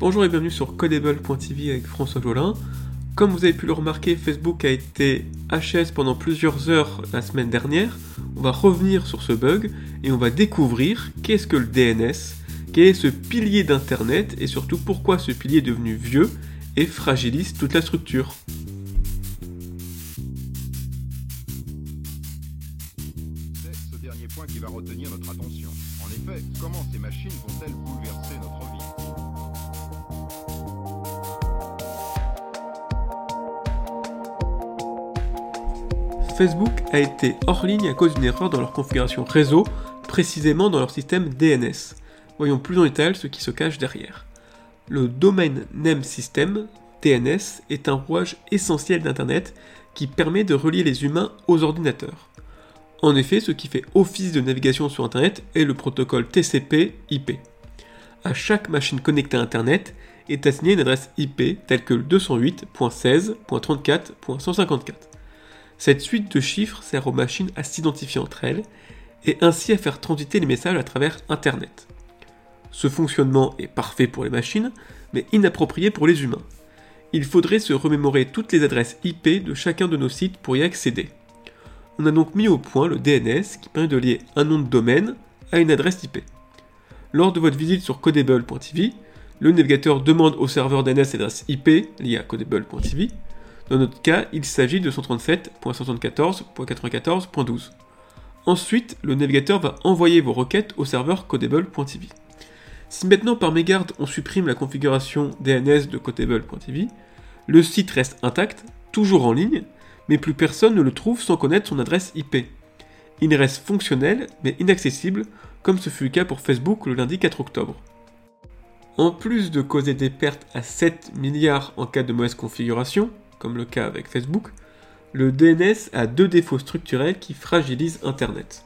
Bonjour et bienvenue sur Codable.tv avec François Jolin. Comme vous avez pu le remarquer, Facebook a été HS pendant plusieurs heures la semaine dernière. On va revenir sur ce bug et on va découvrir qu'est-ce que le DNS, quel est ce pilier d'Internet et surtout pourquoi ce pilier est devenu vieux et fragilise toute la structure. C'est ce dernier point qui va retenir notre attention. En effet, comment ces machines vont-elles bouleverser notre vie? Facebook a été hors ligne à cause d'une erreur dans leur configuration réseau, précisément dans leur système DNS. Voyons plus en détail ce qui se cache derrière. Le Domain Name System, DNS, est un rouage essentiel d'Internet qui permet de relier les humains aux ordinateurs. En effet, ce qui fait office de navigation sur Internet est le protocole TCP/IP. À chaque machine connectée à Internet est assignée une adresse IP telle que le 208.16.34.154. Cette suite de chiffres sert aux machines à s'identifier entre elles et ainsi à faire transiter les messages à travers Internet. Ce fonctionnement est parfait pour les machines, mais inapproprié pour les humains. Il faudrait se remémorer toutes les adresses IP de chacun de nos sites pour y accéder. On a donc mis au point le DNS qui permet de lier un nom de domaine à une adresse IP. Lors de votre visite sur codable.tv, le navigateur demande au serveur DNS l'adresse IP liée à codable.tv. Dans notre cas, il s'agit de 137.174.94.12. Ensuite, le navigateur va envoyer vos requêtes au serveur codable.tv. Si maintenant par mégarde on supprime la configuration DNS de codable.tv, le site reste intact, toujours en ligne, mais plus personne ne le trouve sans connaître son adresse IP. Il reste fonctionnel mais inaccessible, comme ce fut le cas pour Facebook le lundi 4 octobre. En plus de causer des pertes à 7 milliards en cas de mauvaise configuration, comme le cas avec Facebook, le DNS a deux défauts structurels qui fragilisent Internet.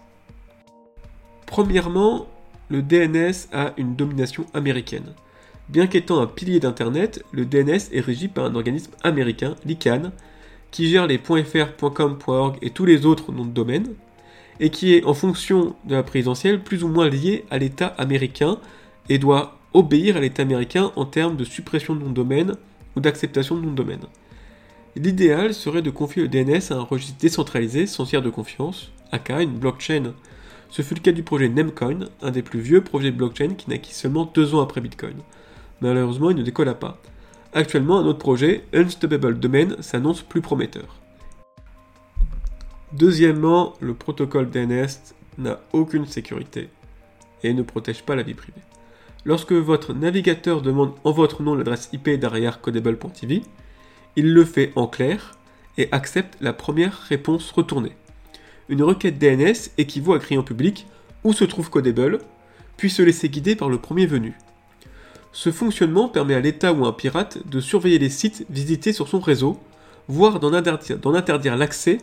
Premièrement, le DNS a une domination américaine. Bien qu'étant un pilier d'Internet, le DNS est régi par un organisme américain, l'ICANN, qui gère les .fr, et tous les autres noms de domaine, et qui est en fonction de la présidentielle plus ou moins lié à l'État américain et doit obéir à l'État américain en termes de suppression de nom de domaine ou d'acceptation de nom de domaine. L'idéal serait de confier le DNS à un registre décentralisé sans tiers de confiance, aka une blockchain. Ce fut le cas du projet Namecoin, un des plus vieux projets de blockchain qui naquit seulement deux ans après Bitcoin. Malheureusement, il ne décolla pas. Actuellement, un autre projet, Unstoppable Domain, s'annonce plus prometteur. Deuxièmement, le protocole DNS n'a aucune sécurité et ne protège pas la vie privée. Lorsque votre navigateur demande en votre nom l'adresse IP derrière codable.tv, il le fait en clair et accepte la première réponse retournée. Une requête DNS équivaut à crier en public où se trouve Codable, puis se laisser guider par le premier venu. Ce fonctionnement permet à l'État ou à un pirate de surveiller les sites visités sur son réseau, voire d'en interdire, l'accès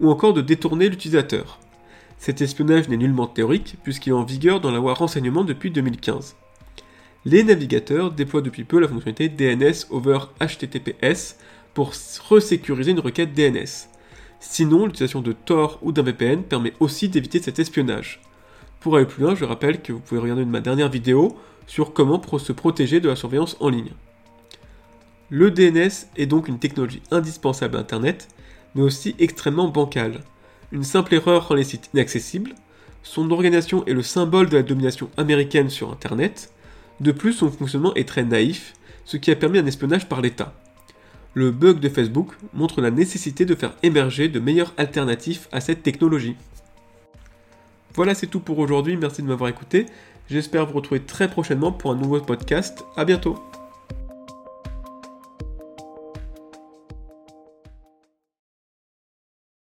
ou encore de détourner l'utilisateur. Cet espionnage n'est nullement théorique puisqu'il est en vigueur dans la loi renseignement depuis 2015. Les navigateurs déploient depuis peu la fonctionnalité DNS over HTTPS pour resécuriser une requête DNS. Sinon, l'utilisation de Tor ou d'un VPN permet aussi d'éviter cet espionnage. Pour aller plus loin, je rappelle que vous pouvez regarder ma dernière vidéo sur comment se protéger de la surveillance en ligne. Le DNS est donc une technologie indispensable à Internet, mais aussi extrêmement bancale. Une simple erreur rend les sites inaccessibles, son organisation est le symbole de la domination américaine sur Internet, de plus son fonctionnement est très naïf, ce qui a permis un espionnage par l'État. Le bug de Facebook montre la nécessité de faire émerger de meilleures alternatives à cette technologie. Voilà, c'est tout pour aujourd'hui, merci de m'avoir écouté. J'espère vous retrouver très prochainement pour un nouveau podcast. A bientôt